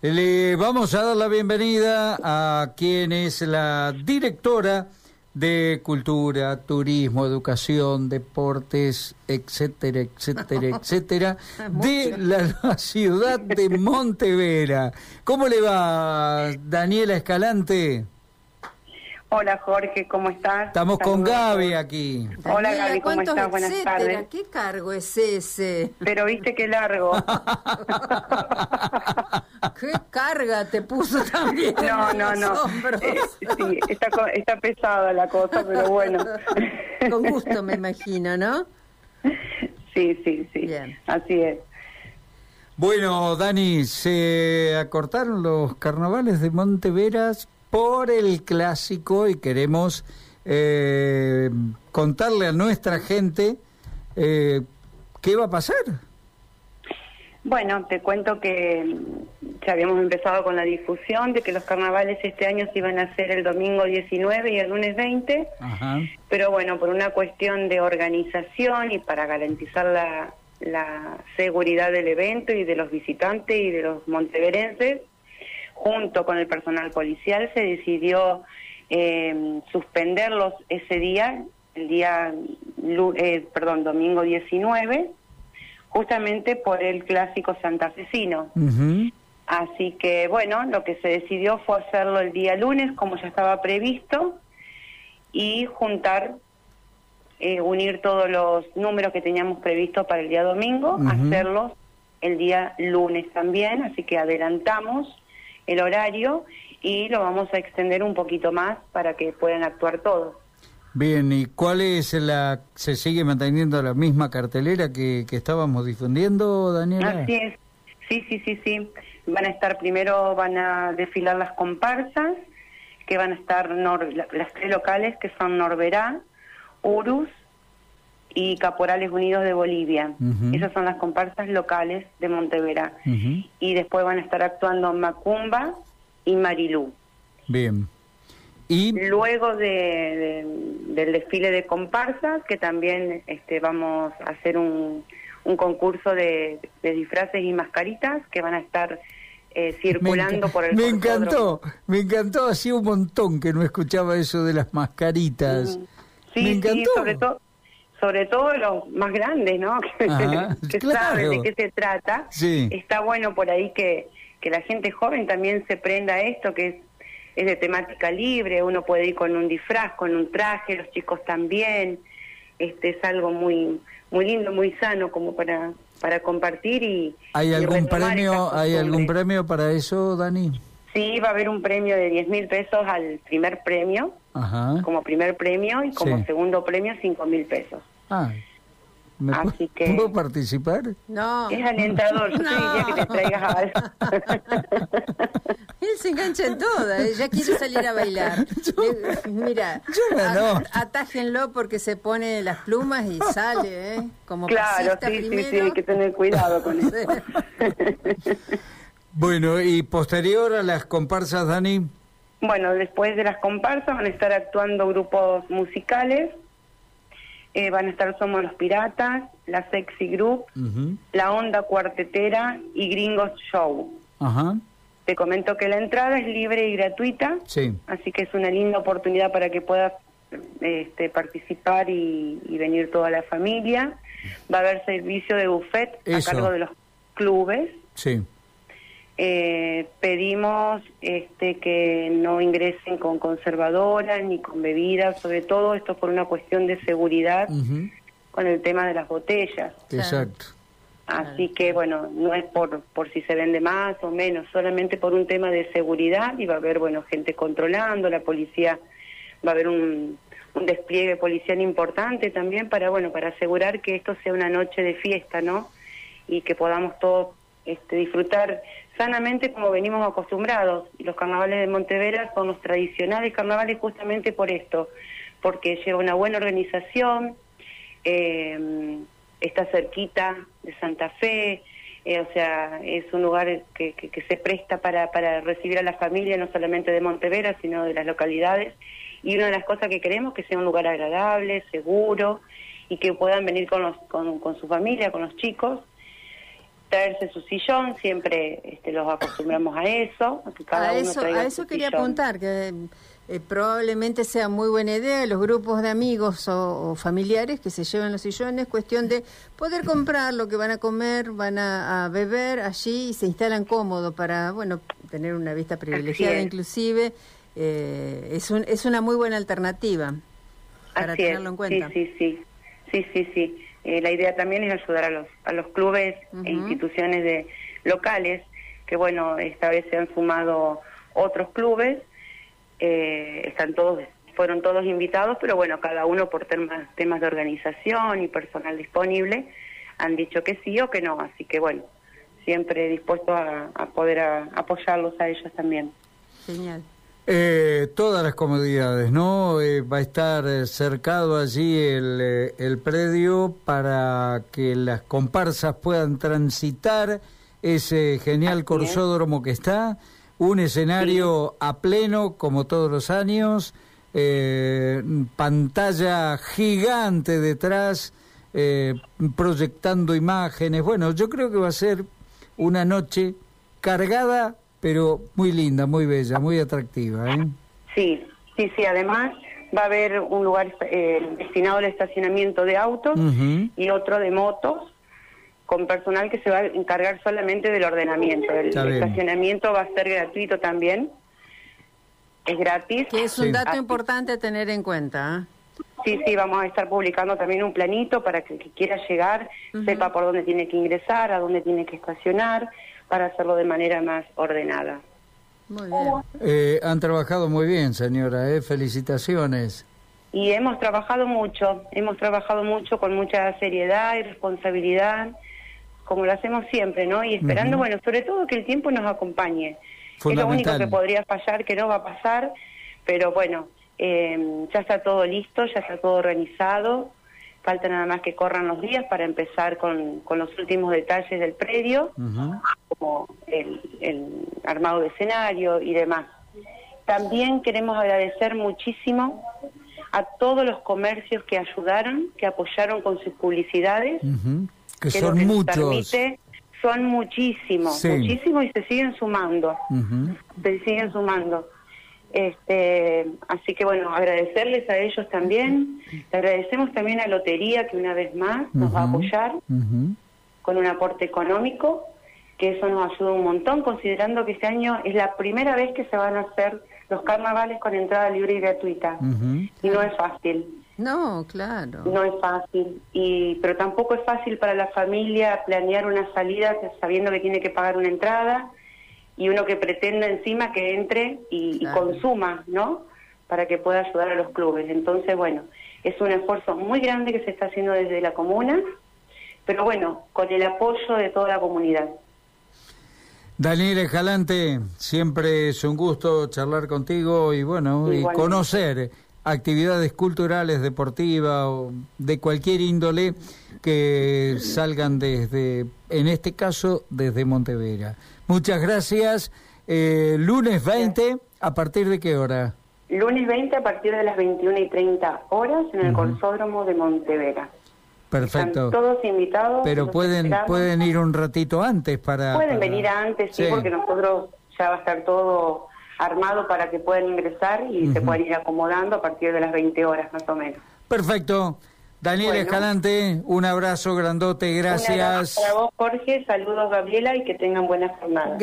Le vamos a dar la bienvenida a quien es la directora de cultura, turismo, educación, deportes, etcétera, etcétera, etcétera, de la, ciudad de Montevera. ¿Cómo le va, Daniela Escalante? Hola Jorge, ¿cómo estás? Estamos con Gaby aquí. Hola Gaby, ¿cómo estás? Buenas tardes. ¿Qué cargo es ese? Pero viste qué largo. ¿Qué carga te puso también? No, no, no. Eh, sí, está, está pesada la cosa, pero bueno. Con gusto me imagino, ¿no? Sí, sí, sí. Así es. Bueno, Dani, se acortaron los carnavales de Monteveras por el clásico y queremos eh, contarle a nuestra gente eh, qué va a pasar. Bueno, te cuento que ya habíamos empezado con la difusión de que los carnavales este año se iban a hacer el domingo 19 y el lunes 20, pero bueno, por una cuestión de organización y para garantizar la, la seguridad del evento y de los visitantes y de los monteverenses, junto con el personal policial, se decidió eh, suspenderlos ese día, el día, eh, perdón, domingo 19, justamente por el clásico santafesino. Así que, bueno, lo que se decidió fue hacerlo el día lunes, como ya estaba previsto, y juntar, eh, unir todos los números que teníamos previstos para el día domingo, hacerlos el día lunes también, así que adelantamos el horario y lo vamos a extender un poquito más para que puedan actuar todos. Bien, ¿y cuál es la... se sigue manteniendo la misma cartelera que, que estábamos difundiendo, Daniela? Así es, sí, sí, sí, sí. Van a estar, primero van a desfilar las comparsas, que van a estar las tres locales, que son Norberá, Urus y Caporales Unidos de Bolivia. Esas son las comparsas locales de Montevera. Y después van a estar actuando Macumba y Marilú. Bien. Y luego de, del desfile de comparsas, que también este, vamos a hacer un, un concurso de, disfraces y mascaritas que van a estar eh, circulando por el Me encantó, me encantó, hacía un montón que no escuchaba eso de las mascaritas. Sí, me encantó. sí, sobre todo sobre todo los más grandes, ¿no? que saben de qué se trata. Sí. Está bueno por ahí que, que la gente joven también se prenda a esto, que es, es de temática libre, uno puede ir con un disfraz, con un traje, los chicos también. Este es algo muy muy lindo, muy sano como para para compartir y ¿Hay algún premio hay algún premio para eso, Dani? Sí, va a haber un premio de 10 mil pesos al primer premio, como primer premio, y como segundo premio 5 mil pesos. Ah, Así que, ¿Puedo participar? No. Es alentador, yo no. que te traigas a Él se engancha en toda, ella ¿eh? quiere salir a bailar. Mira, no. atájenlo porque se pone las plumas y sale, ¿eh? Como claro, sí, sí, sí, hay que tener cuidado con eso. Bueno, y posterior a las comparsas, Dani. Bueno, después de las comparsas van a estar actuando grupos musicales. Eh, van a estar Somos los Piratas, La Sexy Group, La Onda Cuartetera y Gringos Show. Ajá. Te comento que la entrada es libre y gratuita, sí. así que es una linda oportunidad para que puedas este, participar y, venir toda la familia. Va a haber servicio de buffet a cargo de los clubes. Sí. Eh, pedimos este, que no ingresen con conservadoras ni con bebidas, sobre todo esto por una cuestión de seguridad con el tema de las botellas. Exacto. Así que bueno, no es por, por si se vende más o menos, solamente por un tema de seguridad y va a haber bueno gente controlando, la policía va a haber un, un despliegue policial importante también para bueno para asegurar que esto sea una noche de fiesta, ¿no? Y que podamos todos este, disfrutar sanamente como venimos acostumbrados. Los carnavales de Montevera son los tradicionales carnavales justamente por esto, porque lleva una buena organización, eh, está cerquita de Santa Fe, eh, o sea, es un lugar que, que, se presta para, para recibir a la familia, no solamente de Montevera, sino de las localidades. Y una de las cosas que queremos que sea un lugar agradable, seguro, y que puedan venir con, los, con, con su familia, con los chicos, traerse su sillón, siempre este, los acostumbramos a eso. A, eso, a eso quería apuntar, que eh, probablemente sea muy buena idea los grupos de amigos o, familiares que se llevan los sillones, cuestión de poder comprar lo que van a comer, van a, beber allí y se instalan cómodos para, bueno, tener una vista privilegiada inclusive. Eh, es, un, es una muy buena alternativa para tenerlo en cuenta. Sí, sí, sí, sí, sí. Eh, la idea también es ayudar a los, a los clubes e instituciones de locales, que bueno, esta vez se han sumado otros clubes eh, están todos fueron todos invitados, pero bueno, cada uno por temas, temas de organización y personal disponible han dicho que sí o que no, así que bueno, siempre dispuesto a, poder apoyarlos a ellos también. Genial. Eh, todas las comodidades, ¿no? Eh, va a estar cercado allí el, el predio para que las comparsas puedan transitar ese genial corsódromo que está un escenario a pleno como todos los años, eh, pantalla gigante detrás, eh, proyectando imágenes. Bueno, yo creo que va a ser una noche cargada, pero muy linda, muy bella, muy atractiva. ¿eh? Sí, sí, sí, además va a haber un lugar destinado al estacionamiento de autos y otro de motos con personal que se va a encargar solamente del ordenamiento. El estacionamiento va a ser gratuito también. Es gratis. Que es un dato importante a tener en cuenta. ¿eh? Sí, sí, vamos a estar publicando también un planito para que el que quiera llegar sepa por dónde tiene que ingresar, a dónde tiene que estacionar, para hacerlo de manera más ordenada. Muy bien. Eh, han trabajado muy bien, señora, ¿eh? felicitaciones. Y hemos trabajado mucho, hemos trabajado mucho con mucha seriedad y responsabilidad como lo hacemos siempre, ¿no? Y esperando, bueno, sobre todo que el tiempo nos acompañe. Es lo único que podría fallar, que no va a pasar, pero bueno, eh, ya está todo listo, ya está todo organizado. Falta nada más que corran los días para empezar con, con los últimos detalles del predio, como el, el armado de escenario y demás. También queremos agradecer muchísimo a todos los comercios que ayudaron, que apoyaron con sus publicidades que, son muchos. son muchísimos, muchísimos y se siguen sumando, se siguen sumando. Este, así que bueno, agradecerles a ellos también. Le agradecemos también a Lotería que una vez más nos va a apoyar con un aporte económico, que eso nos ayuda un montón, considerando que este año es la primera vez que se van a hacer los carnavales con entrada libre y gratuita. Y no es fácil. No, claro. No es fácil, y pero tampoco es fácil para la familia planear una salida sabiendo que tiene que pagar una entrada y uno que pretenda encima que entre y, consuma, ¿no? Para que pueda ayudar a los clubes. Entonces, bueno, es un esfuerzo muy grande que se está haciendo desde la comuna, pero bueno, con el apoyo de toda la comunidad. Daniel Escalante, siempre es un gusto charlar contigo y bueno, y conocer actividades culturales, deportivas o de cualquier índole que salgan desde, en este caso, desde Montevera. Muchas gracias. Eh, lunes 20, ¿a partir de qué hora? Lunes 20 a partir de las 21 y 30 horas en el uh de Montevera. Perfecto. Están todos invitados. Pero pueden pueden ir un ratito antes para... Pueden venir antes, sí, porque nosotros ya va a estar todo armado para que puedan ingresar y se puedan ir acomodando a partir de las 20 horas más o menos. Perfecto. Daniel Escalante, un abrazo grandote, gracias. para vos, Jorge, saludos, Gabriela, y que tengan buena jornada.